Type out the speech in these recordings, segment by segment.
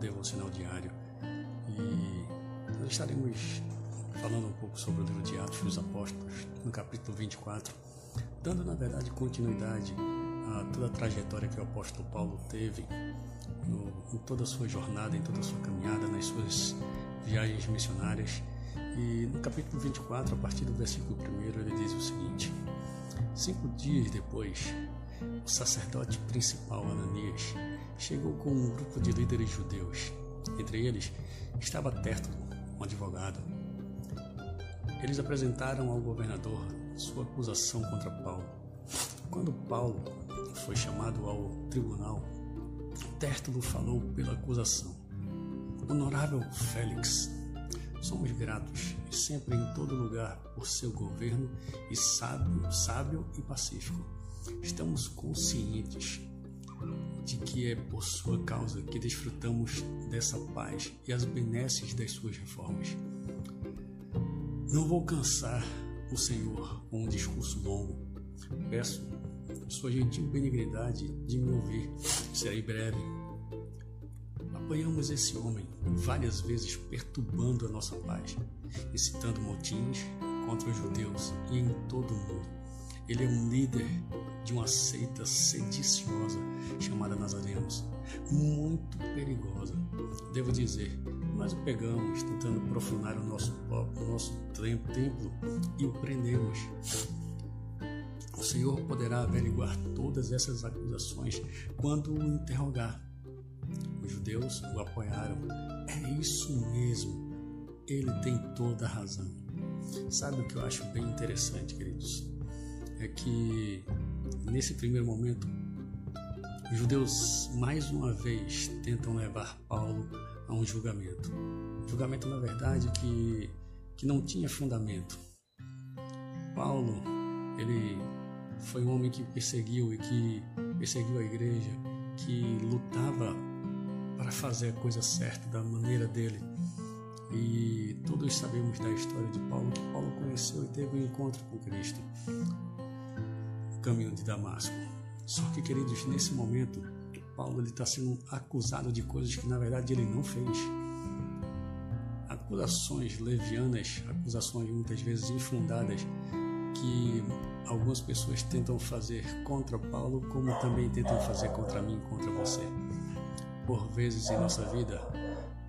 devocional diário e nós estaremos falando um pouco sobre o livro de Atos dos Apóstolos, no capítulo 24, dando na verdade continuidade a toda a trajetória que o apóstolo Paulo teve no, em toda a sua jornada, em toda a sua caminhada, nas suas viagens missionárias. E no capítulo 24, a partir do versículo 1, ele diz o seguinte: Cinco dias depois, o sacerdote principal Ananias chegou com um grupo de líderes judeus. Entre eles estava Tértulo, um advogado. Eles apresentaram ao governador sua acusação contra Paulo. Quando Paulo foi chamado ao tribunal, Tértulo falou pela acusação. Honorável Félix, somos gratos sempre em todo lugar por seu governo e sábio, sábio e pacífico. Estamos conscientes de que é por sua causa que desfrutamos dessa paz e as benesses das suas reformas. Não vou cansar o Senhor com um discurso longo. Peço sua gentil benignidade de me ouvir. Serei breve. Apanhamos esse homem várias vezes perturbando a nossa paz, incitando motins contra os judeus e em todo o mundo. Ele é um líder de uma seita sediciosa chamada Nazarenos, muito perigosa. Devo dizer, nós o pegamos tentando profanar o nosso, o nosso templo e o prendemos. O Senhor poderá averiguar todas essas acusações quando o interrogar. Os judeus o apoiaram. É isso mesmo. Ele tem toda a razão. Sabe o que eu acho bem interessante, queridos? É que nesse primeiro momento, os judeus mais uma vez tentam levar Paulo a um julgamento. Um julgamento, na verdade, que, que não tinha fundamento. Paulo, ele foi um homem que perseguiu e que perseguiu a igreja, que lutava para fazer a coisa certa da maneira dele. E todos sabemos da história de Paulo, que Paulo conheceu e teve um encontro com Cristo caminho de Damasco. Só que, queridos, nesse momento, Paulo está sendo acusado de coisas que na verdade ele não fez. Acusações levianas, acusações muitas vezes infundadas, que algumas pessoas tentam fazer contra Paulo, como também tentam fazer contra mim, contra você. Por vezes em nossa vida,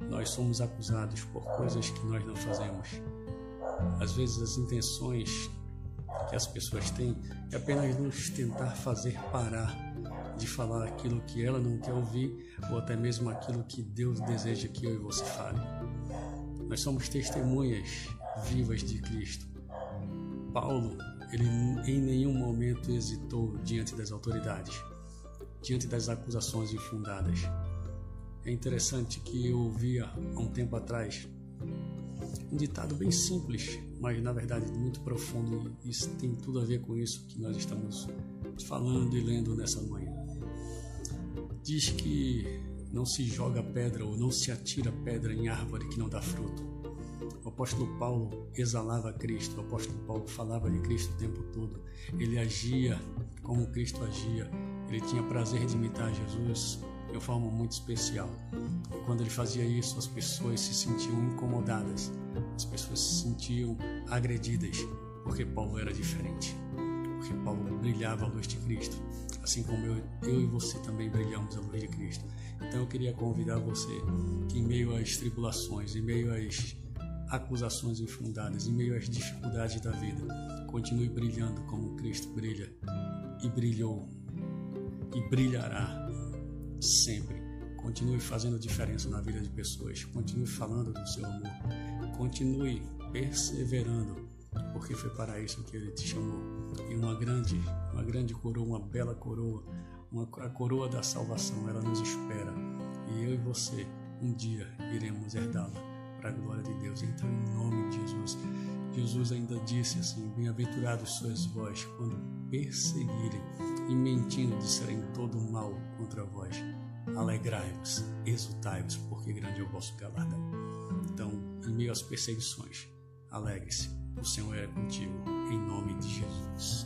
nós somos acusados por coisas que nós não fazemos. Às vezes as intenções que as pessoas têm é apenas nos tentar fazer parar de falar aquilo que ela não quer ouvir ou até mesmo aquilo que Deus deseja que eu e você fale. Nós somos testemunhas vivas de Cristo. Paulo ele em nenhum momento hesitou diante das autoridades, diante das acusações infundadas. É interessante que eu ouvia há um tempo atrás um ditado bem simples, mas na verdade muito profundo, e isso tem tudo a ver com isso que nós estamos falando e lendo nessa manhã. Diz que não se joga pedra ou não se atira pedra em árvore que não dá fruto o apóstolo Paulo exalava Cristo, o apóstolo Paulo falava de Cristo o tempo todo. Ele agia como Cristo agia. Ele tinha prazer de imitar Jesus de uma forma muito especial. E quando ele fazia isso, as pessoas se sentiam incomodadas, as pessoas se sentiam agredidas, porque Paulo era diferente, porque Paulo brilhava a luz de Cristo, assim como eu, eu e você também brilhamos a luz de Cristo. Então eu queria convidar você que, em meio às tribulações, em meio às acusações infundadas, em meio às dificuldades da vida, continue brilhando como Cristo brilha e brilhou e brilhará sempre. Continue fazendo diferença na vida de pessoas, continue falando do seu amor, continue perseverando, porque foi para isso que ele te chamou. E uma grande, uma grande coroa, uma bela coroa, uma, a coroa da salvação, ela nos espera. E eu e você um dia iremos herdá-la para a glória de Deus. Então, em nome de Jesus, Jesus ainda disse assim: Bem-aventurados sois vós quando perseguirem e mentindo disserem todo o mal contra vós. Alegrai-vos, exultai-vos, porque grande é o vosso galardão. Então, em meio às perseguições, alegre-se, o Senhor é contigo, em nome de Jesus.